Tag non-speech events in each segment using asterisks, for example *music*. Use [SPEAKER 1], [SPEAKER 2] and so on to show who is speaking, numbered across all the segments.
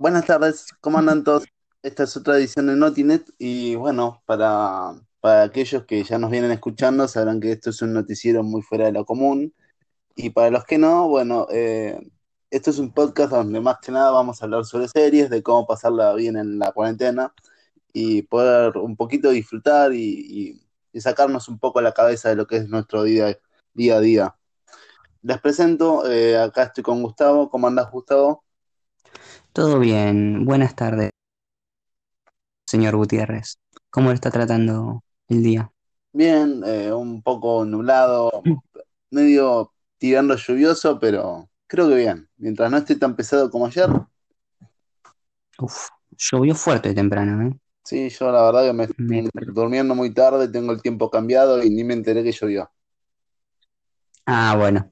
[SPEAKER 1] Buenas tardes, ¿cómo andan todos? Esta es otra edición de Notinet y bueno, para, para aquellos que ya nos vienen escuchando sabrán que esto es un noticiero muy fuera de lo común y para los que no, bueno, eh, esto es un podcast donde más que nada vamos a hablar sobre series, de cómo pasarla bien en la cuarentena y poder un poquito disfrutar y, sacarnos un poco la cabeza de lo que es nuestro día, día a día. Les presento, eh, acá estoy con Gustavo, ¿cómo andás Gustavo?
[SPEAKER 2] Todo bien, buenas tardes, señor Gutiérrez. ¿Cómo lo está tratando el día?
[SPEAKER 1] Bien, eh, un poco nublado, medio tirando lluvioso, pero creo que bien. Mientras no esté tan pesado como ayer,
[SPEAKER 2] Uf, llovió fuerte temprano, ¿eh?
[SPEAKER 1] sí, yo la verdad que me
[SPEAKER 2] Me-
[SPEAKER 1] estoy durmiendo muy tarde, tengo el tiempo cambiado y ni me enteré que llovió.
[SPEAKER 2] Ah, bueno.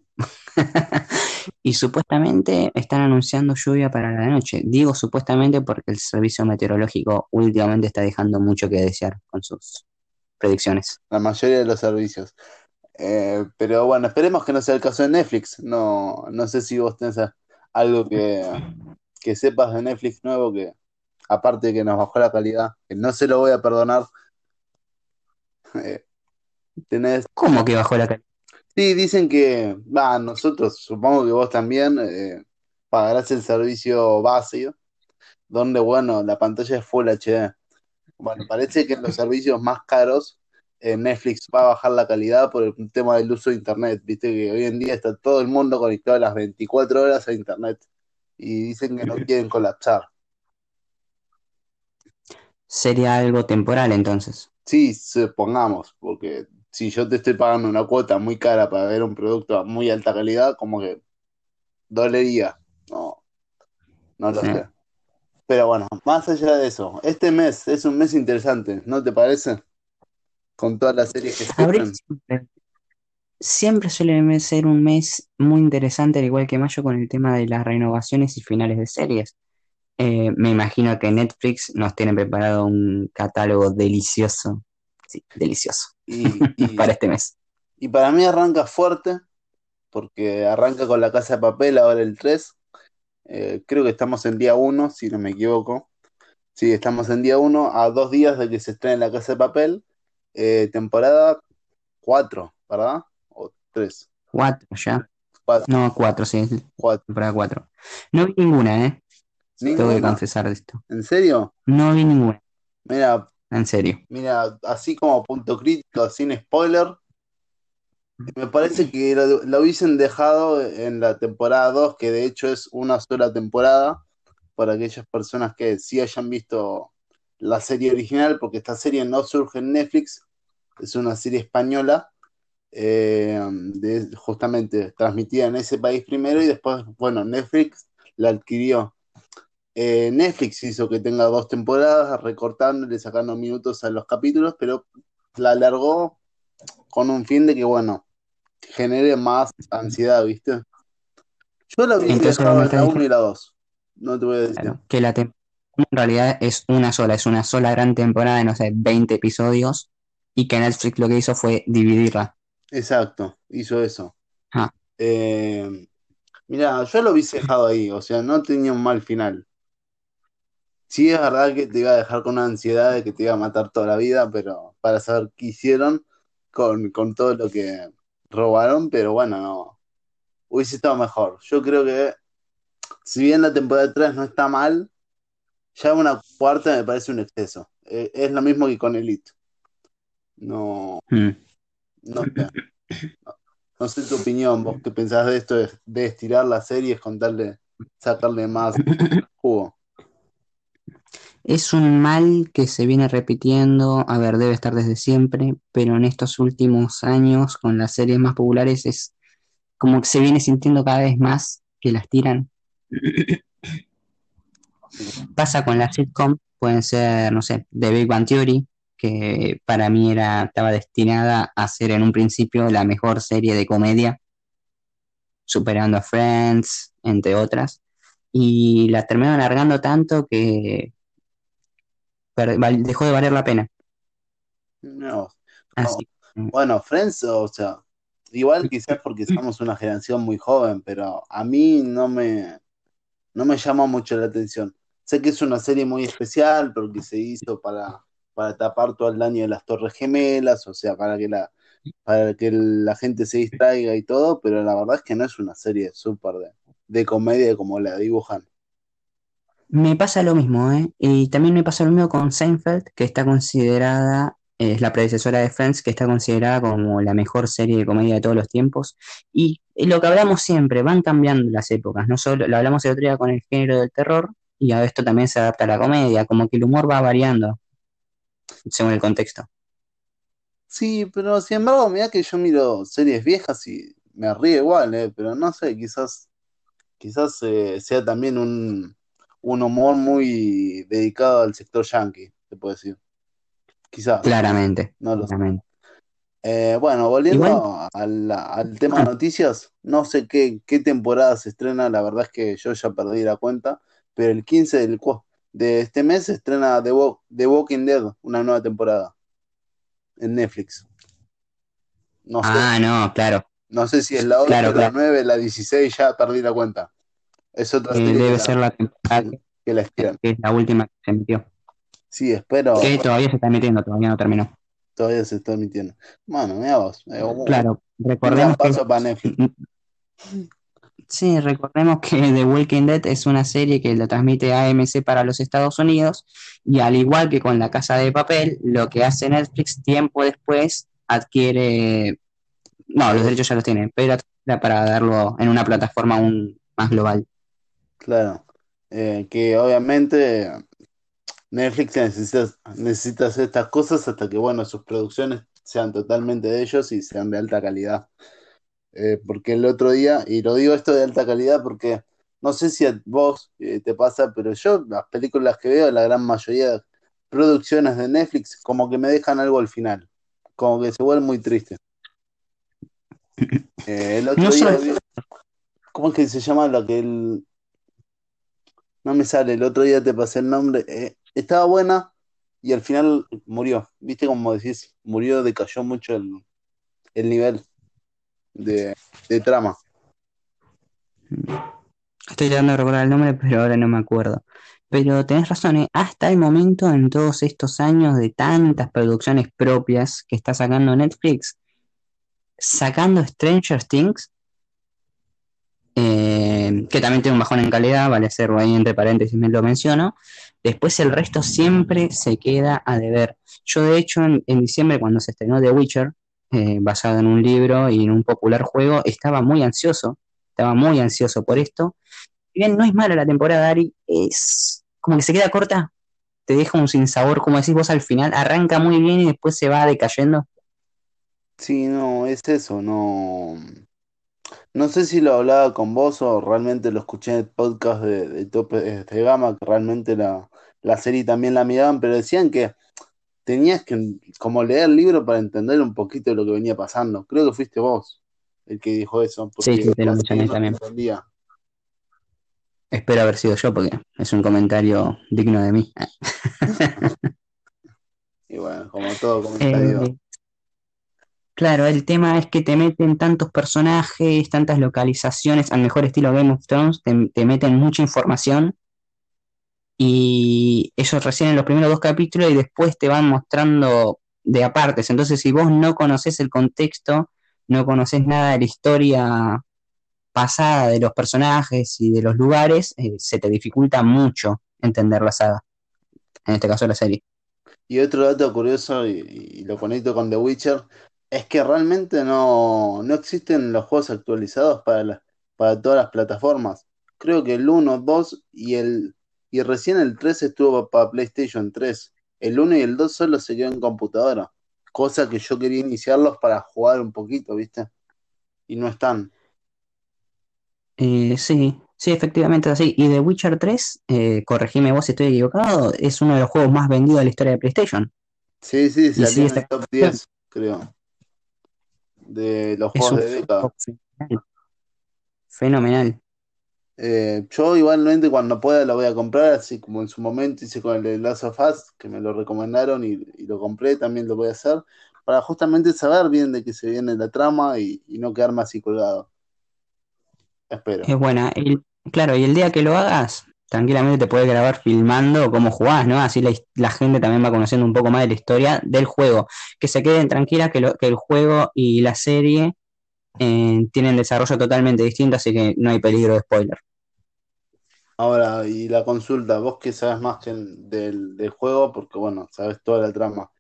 [SPEAKER 2] *laughs* Y supuestamente están anunciando lluvia para la noche. Digo supuestamente porque el servicio meteorológico últimamente está dejando mucho que desear con sus predicciones.
[SPEAKER 1] La mayoría de los servicios. Eh, pero bueno, esperemos que no sea el caso de Netflix. No, no sé si vos tenés algo que, que sepas de Netflix nuevo que, aparte de que nos bajó la calidad, que no se lo voy a perdonar. *laughs* eh, tenés
[SPEAKER 2] ¿Cómo que bajó la calidad?
[SPEAKER 1] Sí, dicen que, va, nosotros, supongo que vos también, eh, pagarás el servicio base, donde, bueno, la pantalla es Full HD. Bueno, parece que en los servicios más caros, eh, Netflix va a bajar la calidad por el tema del uso de Internet. Viste que hoy en día está todo el mundo conectado a las 24 horas a Internet y dicen que no quieren colapsar.
[SPEAKER 2] Sería algo temporal entonces.
[SPEAKER 1] Sí, supongamos, porque si yo te estoy pagando una cuota muy cara para ver un producto a muy alta calidad, como que dolería. No, no lo
[SPEAKER 2] Sí.
[SPEAKER 1] sé. Pero bueno, más allá de eso, este mes es un mes interesante, ¿no te parece? Con todas las series que se
[SPEAKER 2] siempre, siempre suele ser un mes muy interesante, al igual que mayo, con el tema de las renovaciones y finales de series. Eh, me imagino que Netflix nos tiene preparado un catálogo delicioso, sí, delicioso,
[SPEAKER 1] Y, *laughs*
[SPEAKER 2] para
[SPEAKER 1] y,
[SPEAKER 2] este mes.
[SPEAKER 1] y para mí arranca fuerte, porque arranca con La Casa de Papel, ahora el 3. Eh, creo que estamos en día uno si no me equivoco. Sí, estamos en día uno a dos días de que se estrene La Casa de Papel, eh, temporada 4, ¿verdad? O 3,
[SPEAKER 2] Cuatro ya.
[SPEAKER 1] 4,
[SPEAKER 2] No, cuatro, sí, es
[SPEAKER 1] 4.
[SPEAKER 2] temporada cuatro. No vi ninguna, ¿eh? Tengo que
[SPEAKER 1] ¿Ninguna?
[SPEAKER 2] confesar de esto.
[SPEAKER 1] ¿En serio?
[SPEAKER 2] No vi ninguna,
[SPEAKER 1] Mira,
[SPEAKER 2] en serio.
[SPEAKER 1] Mira, así como punto crítico, sin spoiler, me parece que lo, lo hubiesen dejado en la temporada 2, que de hecho es una sola temporada, para aquellas personas que sí hayan visto la serie original, porque esta serie no surge en Netflix, es una serie española, eh, justamente transmitida en ese país primero y después, bueno, Netflix la adquirió. Eh, Netflix hizo que tenga dos temporadas, recortándole, sacando minutos a los capítulos, pero la alargó con un fin de que, bueno, genere más ansiedad, ¿viste? Yo la hubiese
[SPEAKER 2] Entonces
[SPEAKER 1] la 1 y la 2, no te voy a decir.
[SPEAKER 2] claro, que la temporada en realidad es una sola, es una sola gran temporada de, no sé, 20 episodios, y que Netflix lo que hizo fue dividirla.
[SPEAKER 1] Exacto, hizo eso.
[SPEAKER 2] Ah,
[SPEAKER 1] Eh, mira, yo lo hubiese dejado ahí, o sea, no tenía un mal final. Sí, es verdad que te iba a dejar con una ansiedad de que te iba a matar toda la vida, pero para saber qué hicieron con, con todo lo que robaron, pero bueno, no, hubiese estado mejor. Yo creo que, si bien la temporada 3 no está mal, ya una cuarta me parece un exceso. Eh, es lo mismo que con Elite. No,
[SPEAKER 2] mm.
[SPEAKER 1] no sé, no sé tu opinión, vos qué pensás de esto de, de estirar las series, contarle, sacarle más jugo.
[SPEAKER 2] Es un mal que se viene repitiendo, a ver, debe estar desde siempre, pero en estos últimos años, con las series más populares, es como que se viene sintiendo cada vez más que las tiran. *coughs* Pasa con las sitcom, pueden ser, no sé, The Big Bang Theory, que para mí era, estaba destinada a ser en un principio la mejor serie de comedia, superando a Friends, entre otras, y la terminaron alargando tanto que dejó de valer la pena.
[SPEAKER 1] No.
[SPEAKER 2] Así
[SPEAKER 1] Bueno, Friends, o sea, igual quizás porque somos una generación muy joven, pero a mí no me, no me llama mucho la atención. sé que es una serie muy especial porque se hizo para, para tapar todo el daño de las Torres Gemelas, o sea, para que la, para que la gente se distraiga y todo, pero la verdad es que no es una serie súper de, de comedia como la dibujan.
[SPEAKER 2] Me pasa lo mismo, ¿eh? Y también me pasa lo mismo con Seinfeld, que está considerada, es la predecesora de Friends, que está considerada como la mejor serie de comedia de todos los tiempos. Y lo que hablamos siempre, van cambiando las épocas, no solo, lo hablamos el otro día con el género del terror, y a esto también se adapta la comedia, como que el humor va variando según el contexto.
[SPEAKER 1] Sí, pero sin embargo, mira que yo miro series viejas y me río igual, ¿eh? Pero no sé, quizás, quizás eh, sea también un, un humor muy dedicado al sector yankee, se puede decir. Quizás.
[SPEAKER 2] Claramente,
[SPEAKER 1] No lo sé. Eh, bueno, volviendo al, al tema
[SPEAKER 2] ah,
[SPEAKER 1] noticias, no sé qué, qué temporada se estrena, la verdad es que yo ya perdí la cuenta, pero el 15 del, de este mes se estrena The, Wa- The Walking Dead, una nueva temporada en Netflix. No sé,
[SPEAKER 2] ah, no, claro,
[SPEAKER 1] no sé si es la 8,
[SPEAKER 2] claro,
[SPEAKER 1] la
[SPEAKER 2] claro.
[SPEAKER 1] 9, la 16, ya perdí la cuenta. Es otra
[SPEAKER 2] Eh, debe
[SPEAKER 1] la,
[SPEAKER 2] ser la temporada
[SPEAKER 1] que, la estiran.
[SPEAKER 2] que es la última que se emitió.
[SPEAKER 1] Sí, espero,
[SPEAKER 2] Que todavía se está emitiendo, todavía no terminó.
[SPEAKER 1] todavía se está emitiendo. Bueno, mira vos, eh,
[SPEAKER 2] Claro, recordemos que
[SPEAKER 1] para Netflix. *laughs*
[SPEAKER 2] Sí, recordemos que The Walking Dead es una serie que la transmite AMC para los Estados Unidos y al igual que con La Casa de Papel, lo que hace Netflix tiempo después adquiere, no, los derechos ya los tiene, pero para darlo en una plataforma aún más global.
[SPEAKER 1] Claro, eh, que obviamente Netflix necesita, necesita hacer estas cosas hasta que, bueno, sus producciones sean totalmente de ellos y sean de alta calidad. Eh, porque el otro día, y lo digo esto de alta calidad porque no sé si a vos eh, te pasa, pero yo las películas que veo, la gran mayoría de producciones de Netflix, como que me dejan algo al final, como que se vuelven muy tristes. *laughs* Eh, el otro
[SPEAKER 2] No
[SPEAKER 1] día, vi- ¿cómo es que se llama la que el... No me sale, el otro día te pasé el nombre. eh, estaba buena y al final murió. ¿Viste como decís? Murió, decayó mucho el, el nivel de, de trama.
[SPEAKER 2] estoy tratando de recordar el nombre, pero ahora no me acuerdo. Pero tenés razón, ¿eh? Hasta el momento, en todos estos años de tantas producciones propias que está sacando Netflix, sacando Stranger Things, eh, que también tiene un bajón en calidad, vale hacerlo ahí entre paréntesis, me lo menciono. Después el resto siempre se queda a deber. Yo de hecho en, diciembre cuando se estrenó The Witcher, eh, basado en un libro y en un popular juego, estaba muy ansioso, estaba muy ansioso por esto. Si bien no es mala la temporada, Ari, es como que se queda corta, te deja un sinsabor, como decís vos al final, arranca muy bien y después se va decayendo.
[SPEAKER 1] Sí, no, es eso, no. No sé si lo hablaba con vos o realmente lo escuché en el podcast de, de Tope de Gama, que realmente la, la serie también la miraban, pero decían que tenías que como leer el libro para entender un poquito de lo que venía pasando. Creo que fuiste vos el que dijo eso,
[SPEAKER 2] Sí, sí, te lo mencioné
[SPEAKER 1] no
[SPEAKER 2] también. Espero haber sido yo porque es un comentario digno de mí. *laughs*
[SPEAKER 1] Y bueno, como todo comentario. *laughs*
[SPEAKER 2] Eh, claro, el tema es que te meten tantos personajes, tantas localizaciones, al mejor estilo Game of Thrones, te, te meten mucha información y eso recién en los primeros dos capítulos y después te van mostrando de apartes. Entonces, si vos no conoces el contexto, no conoces nada de la historia pasada de los personajes y de los lugares, eh, se te dificulta mucho entender la saga, en este caso la serie.
[SPEAKER 1] Y otro dato curioso, y, y lo conecto con The Witcher, es que realmente no, no existen los juegos actualizados para, la- para todas las plataformas. Creo que el uno 2 y el y recién el 3 estuvo para PlayStation 3. El uno y el 2 solo se quedó en computadora. Cosa que yo quería iniciarlos para jugar un poquito, ¿viste? Y no están.
[SPEAKER 2] Eh, sí, sí, efectivamente es así. Y The Witcher 3, eh, corregime vos si estoy equivocado, es uno de los juegos más vendidos de la historia de PlayStation.
[SPEAKER 1] Sí, sí, salió
[SPEAKER 2] sí,
[SPEAKER 1] en
[SPEAKER 2] está...
[SPEAKER 1] el top 10, creo, de los juegos de década.
[SPEAKER 2] fenomenal. Fenomenal.
[SPEAKER 1] Eh, yo igualmente cuando pueda lo voy a comprar, así como en su momento hice con el de Last of Us, que me lo recomendaron y, y lo compré, también lo voy a hacer, para justamente saber bien de qué se viene la trama y, y no quedarme así colgado. Espero.
[SPEAKER 2] Es buena. El- claro, y el día que lo hagas, tranquilamente te puedes grabar filmando cómo jugás, ¿no? Así la, la gente también va conociendo un poco más de la historia del juego. Que se queden tranquilas que, lo- que el juego y la serie eh, tienen desarrollo totalmente distinto, así que no hay peligro de spoiler.
[SPEAKER 1] Ahora, y la consulta, vos que sabes más que el- del, del juego, porque bueno, sabes toda la trama.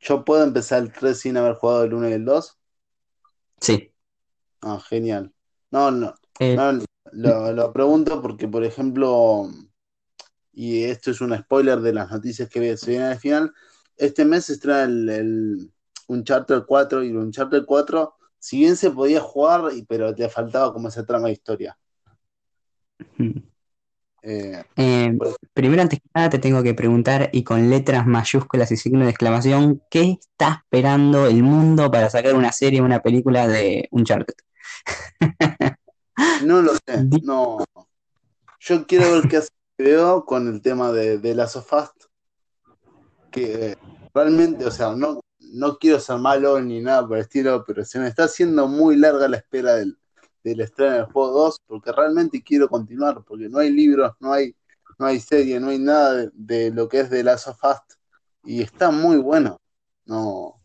[SPEAKER 1] ¿Yo puedo empezar el 3 sin haber jugado el uno y el 2?
[SPEAKER 2] Sí.
[SPEAKER 1] Ah, genial. No, no,
[SPEAKER 2] Eh,
[SPEAKER 1] no, lo, lo pregunto porque, por ejemplo, y esto es un spoiler de las noticias que se vienen al final, este mes se estrena el, el Uncharted 4 y el Uncharted 4, si bien se podía jugar, pero te faltaba como esa trama de historia. Eh,
[SPEAKER 2] Eh, primero, antes que nada, te tengo que preguntar, y con letras mayúsculas y signo de exclamación, ¿qué está esperando el mundo para sacar una serie o una película de Uncharted? *laughs*
[SPEAKER 1] no lo sé, no. Yo quiero ver qué hace HBO con el tema de, de Last of Us, que realmente, o sea, no, no quiero ser malo ni nada por el estilo, pero se me está haciendo muy larga la espera del, del estreno del juego 2, porque realmente quiero continuar, porque no hay libros, no hay, no hay serie, no hay nada de, de lo que es de Last of Us, y está muy bueno. No,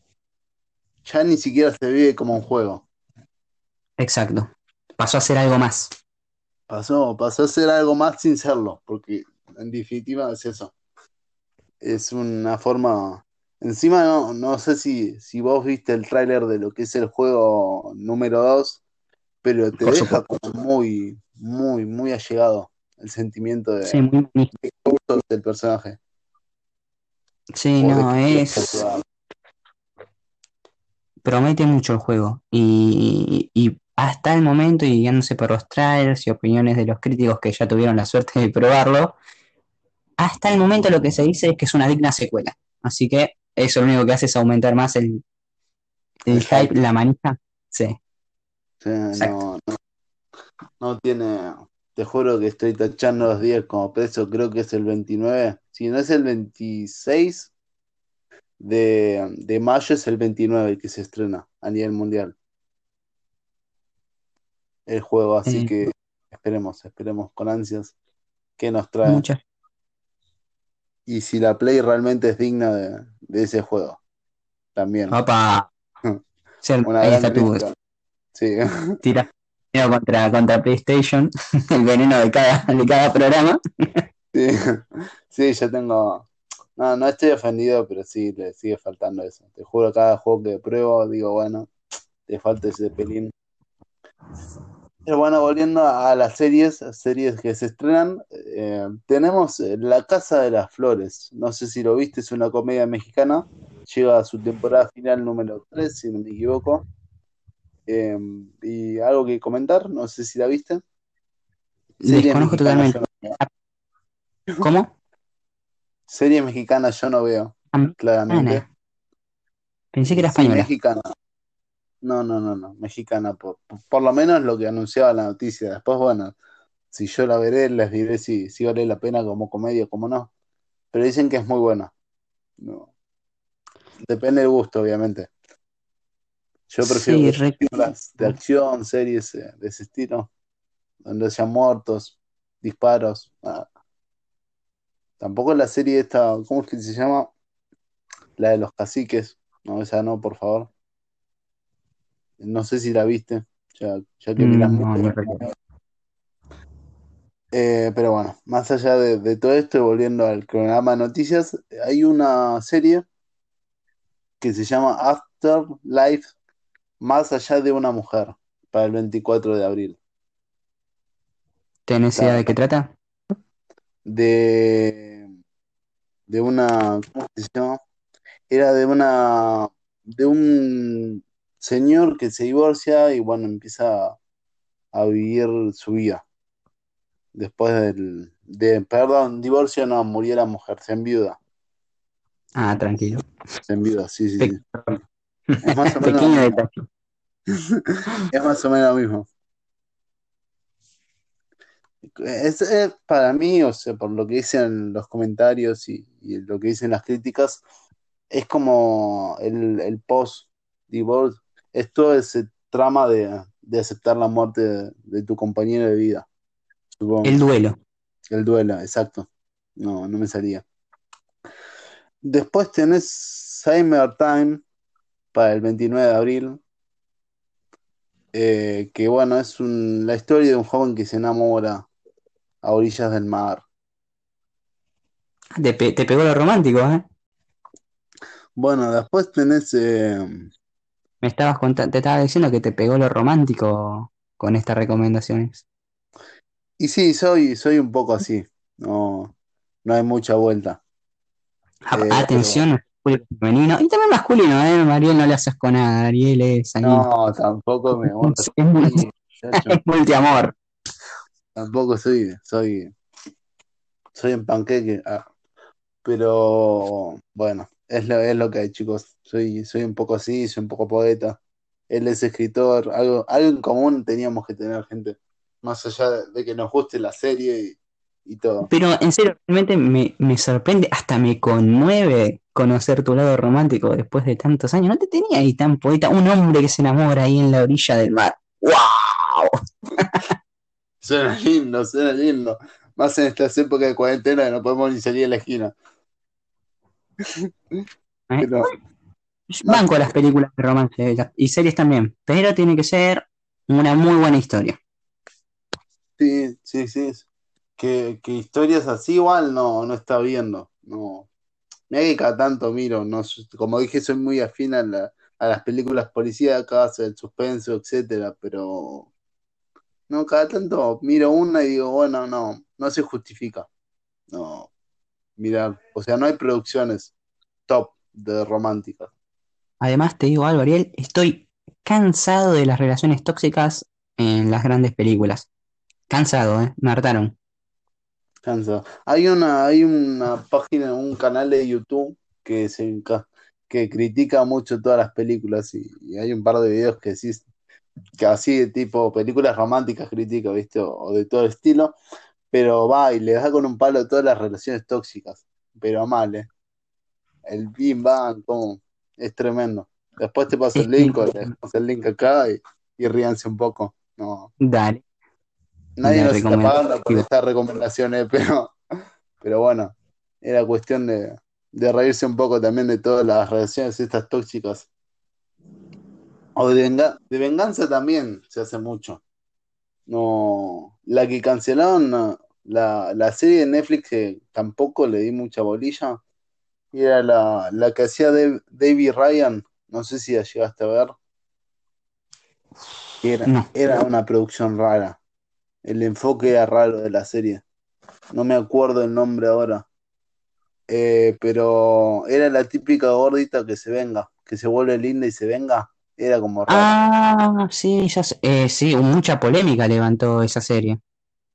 [SPEAKER 1] ya ni siquiera se vive como un juego.
[SPEAKER 2] Exacto. Pasó a ser algo más.
[SPEAKER 1] Pasó, pasó a ser algo más sin serlo, porque en definitiva es eso. Es una forma. Encima no, no sé si, si vos viste el tráiler de lo que es el juego número 2, pero te
[SPEAKER 2] Por
[SPEAKER 1] deja
[SPEAKER 2] supuesto.
[SPEAKER 1] como muy, muy, muy allegado el sentimiento de,
[SPEAKER 2] Sí, muy
[SPEAKER 1] de del personaje.
[SPEAKER 2] Sí,
[SPEAKER 1] O
[SPEAKER 2] no, es. Promete mucho el juego. Y, y hasta el momento, y guiándose por los trailers y opiniones de los críticos que ya tuvieron la suerte de probarlo, hasta el momento lo que se dice es que es una digna secuela. Así que eso lo único que hace es aumentar más el, el
[SPEAKER 1] El
[SPEAKER 2] hype, la manija. Sí,
[SPEAKER 1] no, no, no tiene. Te juro que estoy tachando los días como preso, creo que es el 29. Si no es el 26 de, de mayo, es el 29 el que se estrena a nivel mundial el juego. Así que esperemos, esperemos con ansias qué nos trae.
[SPEAKER 2] muchas.
[SPEAKER 1] Y si la Play realmente es digna de, de ese juego, también.
[SPEAKER 2] Opa, *laughs*
[SPEAKER 1] Una
[SPEAKER 2] ahí está tu.
[SPEAKER 1] Sí. *laughs*
[SPEAKER 2] tira contra, contra PlayStation, *laughs* el veneno de cada, de cada programa.
[SPEAKER 1] Sí, sí, yo tengo. No, no estoy ofendido, pero sí, le sigue faltando eso. Te juro, cada juego que pruebo, digo, bueno, te falta ese pelín. Bueno, volviendo a las series, series que se estrenan, eh, tenemos eh, La Casa de las Flores. No sé si lo viste, es una comedia mexicana. Llega a su temporada final número 3, si no me equivoco. Eh, y algo que comentar, no sé si la viste.
[SPEAKER 2] Desconozco totalmente.
[SPEAKER 1] no veo.
[SPEAKER 2] ¿Cómo?
[SPEAKER 1] Series mexicanas yo no veo, claramente.
[SPEAKER 2] Ana. Pensé que era
[SPEAKER 1] Sí,
[SPEAKER 2] española.
[SPEAKER 1] mexicana. No, no, no, no, mexicana, por, por, lo menos lo que anunciaba la noticia. Después, bueno, si yo la veré, les diré si, si vale la pena como comedia o como no. Pero dicen que es muy buena. No. Depende del gusto, obviamente. Yo prefiero
[SPEAKER 2] Sí,
[SPEAKER 1] películas de acción, series eh, de ese estilo, donde haya muertos, disparos. Tampoco la serie esta, ¿cómo es que se llama? La de los caciques. No, esa no, por favor. No sé si la viste, ya, ya que miras
[SPEAKER 2] Mm, no.
[SPEAKER 1] Eh, pero bueno, más allá de, de todo esto, y volviendo al programa de noticias, hay una serie que se llama Afterlife, más allá de una mujer, para el 24 de abril.
[SPEAKER 2] ¿Tenés idea de qué trata?
[SPEAKER 1] De, de una, ¿cómo se llama? Era de una, de un señor que se divorcia y bueno, empieza a vivir su vida. Después del, de, perdón, divorcio no, murió la mujer, se enviuda,
[SPEAKER 2] Ah, tranquilo.
[SPEAKER 1] se enviuda, sí, sí, sí. Es más o *laughs* menos
[SPEAKER 2] Pequeño detalle. *laughs*
[SPEAKER 1] Es más o menos lo mismo. Es, es para mí, o sea, por lo que dicen los comentarios y, y lo que dicen las críticas, es como el, el post-divorce, es todo ese trama de, de aceptar la muerte de, de tu compañero de vida, supongo.
[SPEAKER 2] El duelo.
[SPEAKER 1] El duelo, exacto. No, no me salía. Después tenés Summertime para el 29 de abril. eh, que bueno, es un- la historia de un joven que se enamora a orillas del mar.
[SPEAKER 2] Te, pe- te pegó lo romántico, ¿eh?
[SPEAKER 1] Bueno, después tenés eh,
[SPEAKER 2] Me estabas contando, te estaba diciendo que te pegó lo romántico con estas recomendaciones.
[SPEAKER 1] y sí, soy, soy un poco así. No, no hay mucha vuelta.
[SPEAKER 2] A-
[SPEAKER 1] Eh,
[SPEAKER 2] Atención, público femenino y también masculino, ¿eh? Mariel no le haces con nada, Ariel es.
[SPEAKER 1] No, tampoco me *laughs*
[SPEAKER 2] es multiamor.
[SPEAKER 1] tampoco soy, soy, soy en panqueque. ah. Pero bueno, es lo, es lo que hay, chicos. Soy, soy un poco así, soy un poco poeta. Él es escritor, algo, algo en común teníamos que tener, gente. Más allá de que nos guste la serie y, y todo.
[SPEAKER 2] Pero en serio, realmente me, me sorprende, hasta me conmueve conocer tu lado romántico después de tantos años. No te tenía ahí tan poeta, un hombre que se enamora ahí en la orilla del mar. ¡Wow! *laughs*
[SPEAKER 1] Suena lindo, suena lindo. Más en estas épocas de cuarentena que no podemos ni salir a la esquina. *laughs* Pero,
[SPEAKER 2] Banco las películas de romance y series también, pero tiene que ser una muy buena historia.
[SPEAKER 1] sí, sí, sí. Que, que historias así igual no, no está viendo. No. Mira que cada tanto miro, no, como dije, soy muy afín a, la- a las películas policíacas, el suspenso, etcétera, pero no, cada tanto miro una y digo, bueno, no, no se justifica. No, mirar, o sea, no hay producciones top de románticas.
[SPEAKER 2] Además, te digo algo, Ariel, estoy cansado de las relaciones tóxicas en las grandes películas. Cansado, ¿eh? Me hartaron.
[SPEAKER 1] Cansa. Hay una, hay una página, un canal de YouTube que se que critica mucho todas las películas y, y hay un par de videos que sí, que así de tipo películas románticas critica, ¿viste? O, o de todo el estilo, pero va y le da con un palo todas las relaciones tóxicas, pero mal, ¿eh? El bim bam, como, es tremendo. Después te paso el link, le dejamos el link acá y, y ríanse un poco. No,
[SPEAKER 2] Dale.
[SPEAKER 1] Nadie nos está pagando por estas recomendaciones, pero, pero bueno, era cuestión de, de reírse un poco también de todas las relaciones estas tóxicas. O de, venga- de venganza también se hace mucho. No, la que cancelaron, la, la serie de Netflix que tampoco le di mucha bolilla, era la, la que hacía Dave- David Ryan, no sé si la llegaste a ver. Era,
[SPEAKER 2] No.
[SPEAKER 1] era una producción rara. El enfoque era raro de la serie. No me acuerdo el nombre ahora. Eh, pero era la típica gordita que se venga, que se vuelve linda y se venga. Era como raro.
[SPEAKER 2] Ah, sí, ya sé. Eh, sí, mucha polémica levantó esa serie.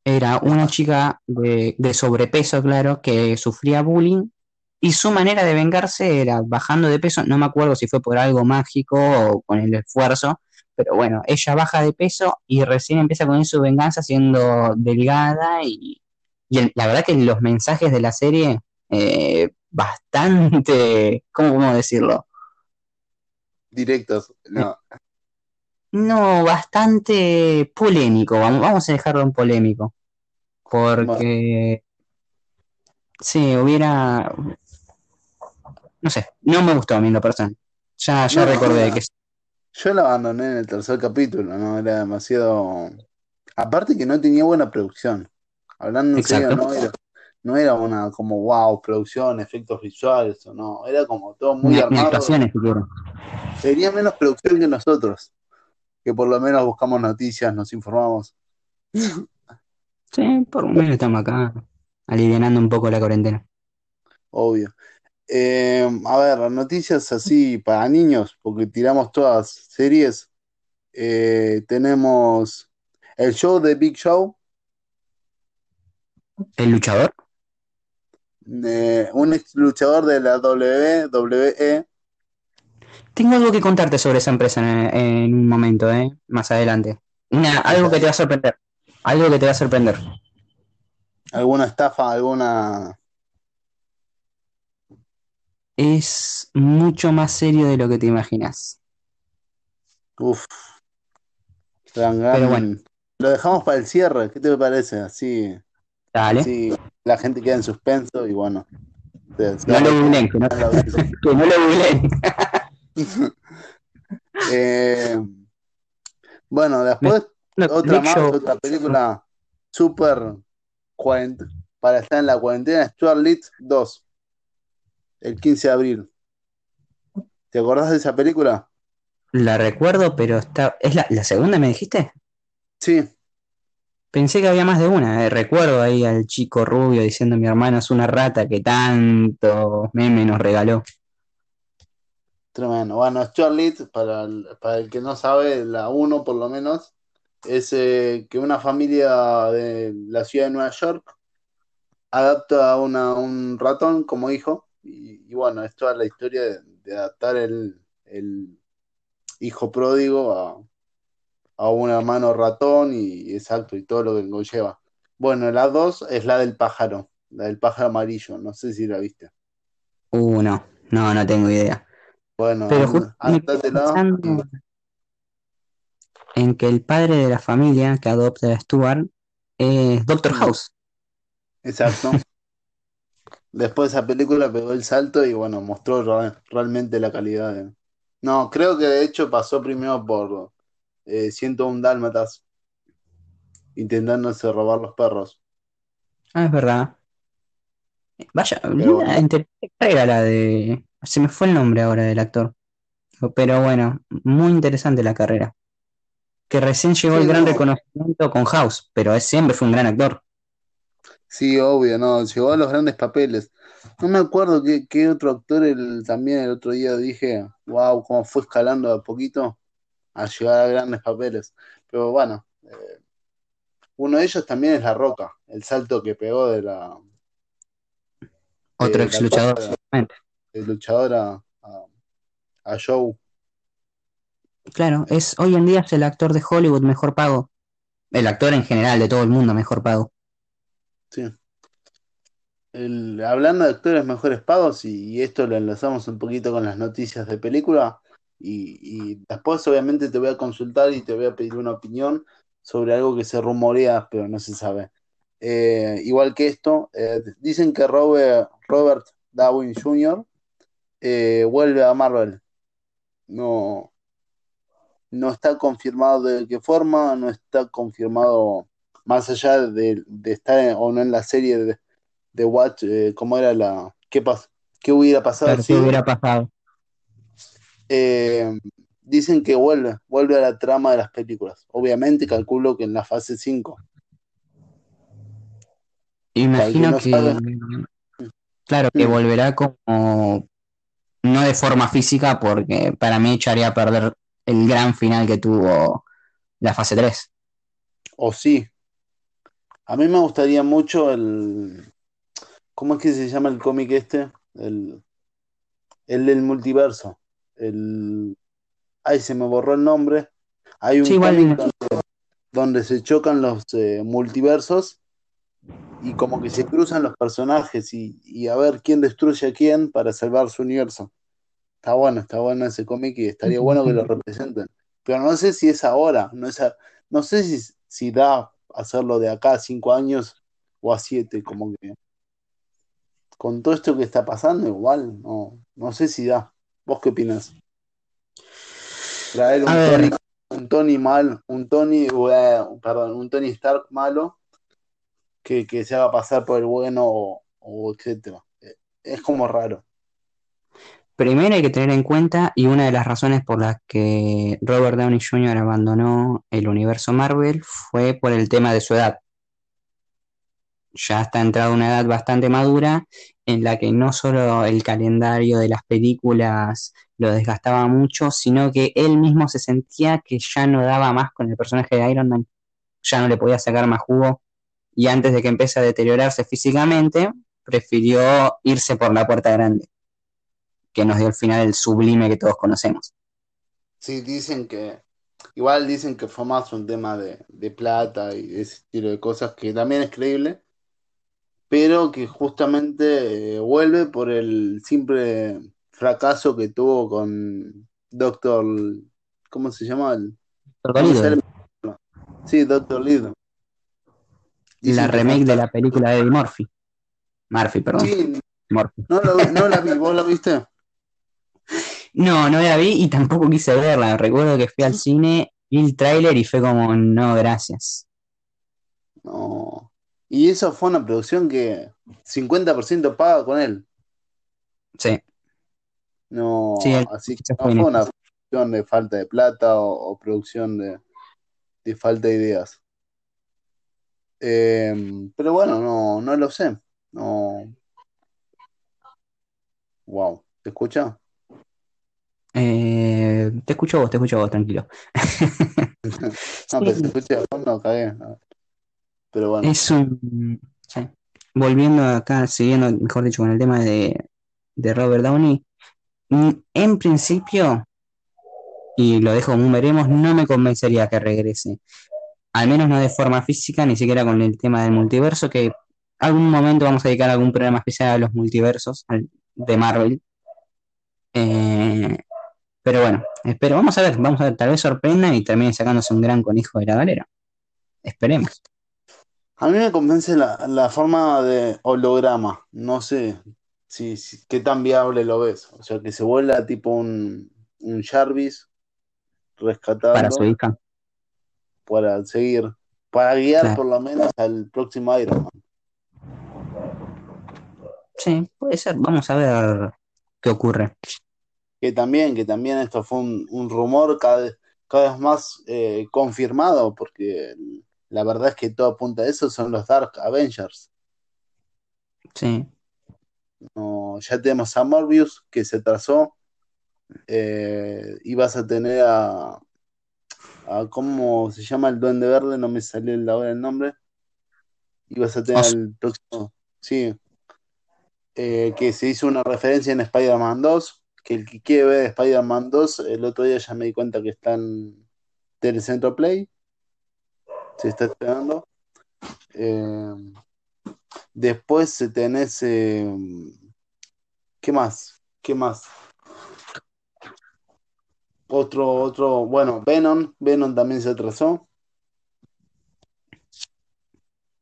[SPEAKER 2] Era una chica de, sobrepeso, claro, que sufría bullying y su manera de vengarse era bajando de peso. No me acuerdo si fue por algo mágico o con el esfuerzo, pero bueno, ella baja de peso y recién empieza con su venganza siendo delgada y, la verdad que los mensajes de la serie, eh, bastante, *laughs* ¿cómo podemos decirlo?
[SPEAKER 1] Directos. No.
[SPEAKER 2] No, bastante polémico, vamos, a dejarlo en polémico, porque sí, hubiera, no sé, no me gustó a mí en lo personal. Ya, ya
[SPEAKER 1] No,
[SPEAKER 2] recordé
[SPEAKER 1] no.
[SPEAKER 2] que
[SPEAKER 1] Yo la abandoné en el tercer capítulo, ¿no? Era demasiado. Aparte que no tenía buena producción. Hablando en serio, no era, no era una como wow, producción, efectos visuales o no. Era como todo muy armado. Tenía menos producción que nosotros, que por lo menos buscamos noticias, nos informamos.
[SPEAKER 2] Sí, por lo menos estamos acá alivianando un poco la cuarentena.
[SPEAKER 1] Obvio. Eh, a ver, noticias así para niños, porque tiramos todas series. Eh, tenemos el show de Big Show,
[SPEAKER 2] ¿El luchador?
[SPEAKER 1] Eh, un ex luchador de la WWE.
[SPEAKER 2] Tengo algo que contarte sobre esa empresa en, en un momento, ¿eh? Más adelante. Una, algo que te va a sorprender. Algo que te va a sorprender.
[SPEAKER 1] alguna estafa, alguna.
[SPEAKER 2] Es mucho más serio de lo que te imaginas.
[SPEAKER 1] Uf.
[SPEAKER 2] Pero bueno.
[SPEAKER 1] Lo dejamos para el cierre, ¿qué te parece? Así
[SPEAKER 2] Dale.
[SPEAKER 1] La gente queda en suspenso y bueno.
[SPEAKER 2] No lo googleen, que no, *laughs* que no lo googleen. *laughs*
[SPEAKER 1] Eh, bueno, después otra más,
[SPEAKER 2] Show.
[SPEAKER 1] otra película super cuarent- para estar en la cuarentena, Stuart Little 2, el 15 de abril. ¿Te acordás de esa película?
[SPEAKER 2] La recuerdo, pero está. ¿Es la, la segunda, me dijiste?
[SPEAKER 1] Sí,
[SPEAKER 2] Pensé que había más de una. eh, Recuerdo ahí al chico rubio diciendo mi hermano es una rata que tanto meme nos regaló.
[SPEAKER 1] tremendo. Bueno, Stuart Little, para el, que no sabe, la 1 por lo menos, es eh, que una familia de la ciudad de Nueva York adapta a un ratón como hijo. Y, y bueno, es toda la historia de, de adaptar el, el hijo pródigo a, a un hermano ratón y exacto, y todo lo que conlleva. Bueno, la 2 es la del pájaro, la del pájaro amarillo, no sé si la viste.
[SPEAKER 2] Uh, no, no, no tengo idea.
[SPEAKER 1] Bueno,
[SPEAKER 2] Pero justo pensando en que el padre de la familia que adopta a Stuart es Doctor. House.
[SPEAKER 1] Exacto. *laughs* Después esa película pegó el salto y bueno, mostró realmente la calidad de... No, creo que de hecho pasó primero por eh, 101 Dálmatas, intentándose robar los perros.
[SPEAKER 2] Ah, es verdad. Vaya,
[SPEAKER 1] Pero
[SPEAKER 2] linda,
[SPEAKER 1] bueno.
[SPEAKER 2] interesante carrera la de. Se me fue el nombre ahora del actor. Pero bueno, muy interesante la carrera. Que recién llegó
[SPEAKER 1] Sí,
[SPEAKER 2] el gran
[SPEAKER 1] no.
[SPEAKER 2] reconocimiento con House, pero siempre fue un gran actor.
[SPEAKER 1] Sí, obvio, no, llegó a los grandes papeles. No me acuerdo qué, qué otro actor el, también el otro día dije, wow, cómo fue escalando de a poquito a llegar a grandes papeles. Pero bueno, eh, uno de ellos también es La Roca, el salto que pegó de la,
[SPEAKER 2] Otro
[SPEAKER 1] de
[SPEAKER 2] ex luchador,
[SPEAKER 1] de luchador a, a, a Joe.
[SPEAKER 2] Claro, es hoy en día es el actor de Hollywood mejor pago. El actor en general de todo el mundo mejor pago.
[SPEAKER 1] Sí. El- hablando de actores mejores pagos, y, y esto lo enlazamos un poquito con las noticias de película, y, y después obviamente te voy a consultar y te voy a pedir una opinión sobre algo que se rumorea, pero no se sabe. Eh, igual que esto, eh, dicen que Robert, Robert Downey Jr. eh, vuelve a Marvel. No, no está confirmado de qué forma, no está confirmado más allá de, de estar en- o no en la serie de, de Watch, eh, cómo era la, qué pas, qué hubiera pasado
[SPEAKER 2] Claro,
[SPEAKER 1] si
[SPEAKER 2] ¿qué hubiera pasado?
[SPEAKER 1] Eh, dicen que vuelve, vuelve a la trama de las películas. Obviamente calculo que en la fase 5.
[SPEAKER 2] Imagino
[SPEAKER 1] no
[SPEAKER 2] que,
[SPEAKER 1] sabe.
[SPEAKER 2] claro, que
[SPEAKER 1] Mm.
[SPEAKER 2] volverá como, no de forma física, porque para mí echaría a perder el gran final que tuvo la fase 3.
[SPEAKER 1] O sí. A mí me gustaría mucho el. ¿Cómo es que se llama el cómic este? El, el del multiverso. El. Ay, se me borró el nombre. Hay un
[SPEAKER 2] Sí,
[SPEAKER 1] cómic donde, donde se chocan los eh, multiversos y como que se cruzan los personajes y, y a ver quién destruye a quién para salvar su universo. Está bueno, está bueno ese cómic y estaría bueno que lo representen. Pero no sé si es ahora, no, es a- no sé si, si da hacerlo de acá a cinco años o a siete, como que con todo esto que está pasando, igual, no, no sé si da. ¿Vos qué opinas? Traer un. Tony, un Tony mal, un Tony, eh, perdón, un Tony Stark malo que, que se haga pasar por el bueno o, o etcétera. Eh, Es como raro.
[SPEAKER 2] Primero hay que tener en cuenta, y una de las razones por las que Robert Downey Jr. abandonó el universo Marvel fue por el tema de su edad. Ya está entrado a una edad bastante madura en la que no solo el calendario de las películas lo desgastaba mucho, sino que él mismo se sentía que ya no daba más con el personaje de Iron Man, ya no le podía sacar más jugo, y antes de que empiece a deteriorarse físicamente, prefirió irse por la puerta grande que nos dio al final el sublime que todos conocemos.
[SPEAKER 1] Sí, dicen que, igual dicen que fue más un tema de, plata y ese estilo de cosas que también es creíble, pero que justamente eh, vuelve por el simple fracaso que tuvo con Doctor, ¿cómo se llama? El, no me sale- sí, Doctor Lido.
[SPEAKER 2] la remake de la película de Eddie Murphy. Murphy, perdón.
[SPEAKER 1] Sí, No, no la vi, ¿vos la viste?
[SPEAKER 2] No, no la vi y tampoco quise verla. Recuerdo que fui al cine, vi el tráiler y fue como, no, gracias.
[SPEAKER 1] No. Y eso fue una producción que 50% paga con él.
[SPEAKER 2] Sí.
[SPEAKER 1] No, así que no fue una producción de falta de plata o, producción de, de, falta de ideas. Em, pero bueno, no, no lo sé. No. Wow, ¿te escucha?
[SPEAKER 2] Eh, te escucho vos, te escucho vos, tranquilo. *laughs*
[SPEAKER 1] no, pero se escucha no, cagué. Pero bueno.
[SPEAKER 2] Es un. Volviendo acá, siguiendo, mejor dicho, con el tema de, de Robert Downey. Mm, en principio, y lo dejo como veremos, no me convencería que regrese. Al menos no de forma física, ni siquiera con el tema del multiverso, que algún momento vamos a dedicar algún programa especial a los multiversos de Marvel. Eh, pero bueno, espero, vamos a ver, vamos a ver, tal vez sorprenda y termine sacándose un gran conejo de la galera. Esperemos.
[SPEAKER 1] A mí me convence la, forma de holograma. No sé si, qué tan viable lo ves. O sea, que se vuelva tipo un, un Jarvis rescatado.
[SPEAKER 2] Para su hija.
[SPEAKER 1] Para seguir, para guiar por lo menos al próximo Iron Man.
[SPEAKER 2] Sí, puede ser. Vamos a ver qué ocurre
[SPEAKER 1] que también, que también esto fue un, rumor cada cada vez más eh, confirmado, porque la verdad es que todo apunta a eso, son los Dark Avengers.
[SPEAKER 2] Sí.
[SPEAKER 1] No, ya tenemos a Morbius, que se trazó, eh, y vas a tener a, a, ¿cómo se llama el Duende Verde? No me salió el, el nombre. Y vas a tener el próximo, sí, eh, que se hizo una referencia en Spider-Man 2 que el que quiere ver Spider-Man 2, el otro día ya me di cuenta que está en Telecentro Play. Se está esperando. Eh, después tenés. Eh, ¿Qué más? ¿Qué más? Otro, otro, bueno, Venom, Venom también se atrasó.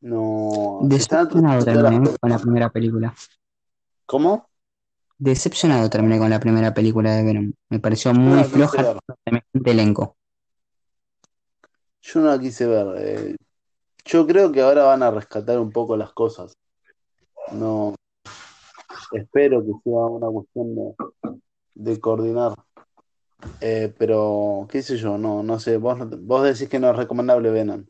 [SPEAKER 1] No.
[SPEAKER 2] Decepcionado también con la primera película.
[SPEAKER 1] ¿Cómo?
[SPEAKER 2] Decepcionado terminé con la primera película de Venom. Me pareció muy floja el elenco.
[SPEAKER 1] Yo no la quise ver. Eh. yo creo que ahora van a rescatar un poco las cosas. No. Espero que sea una cuestión de, coordinar. Eh, pero, qué sé yo, no, no sé. Vos, vos decís que no es recomendable Venom.